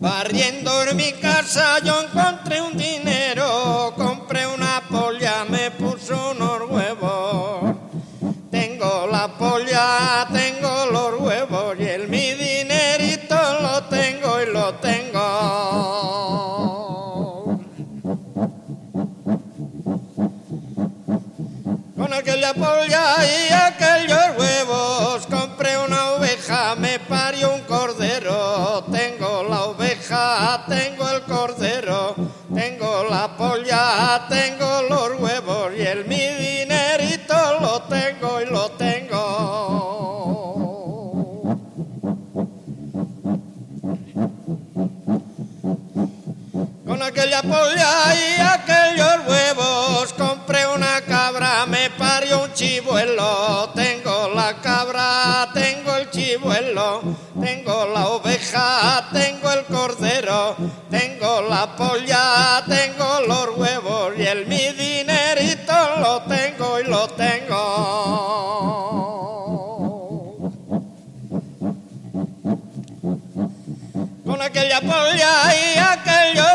Barriendo en mi casa yo encontré un dinero, Con aquella polla y aquellos huevos compré una oveja, me parió un cordero. Tengo la oveja, tengo el cordero, tengo la polla, tengo los huevos y el mi dinerito lo tengo y lo tengo. Con aquella polla y Tengo la cabra, tengo el chivuelo, tengo la oveja, tengo el cordero, tengo la polla, tengo los huevos y el mi dinerito lo tengo y lo tengo. Con aquella polla y aquellos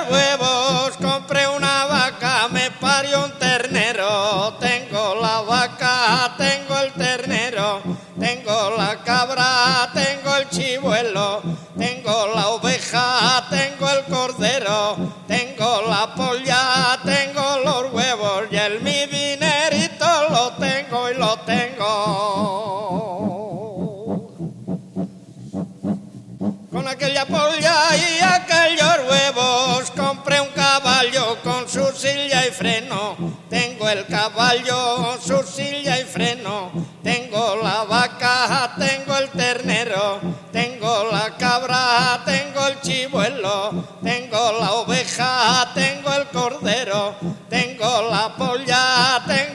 chivuelo, tengo la oveja, tengo el cordero, tengo la polla, tengo los huevos y el mi dinerito lo tengo y lo tengo. Con aquella polla y aquellos huevos compré un caballo con su silla y freno. Tengo el caballo, su silla y freno. Tengo la vaca, tengo el chivuelo, tengo la oveja, tengo el cordero, tengo la polla, tengo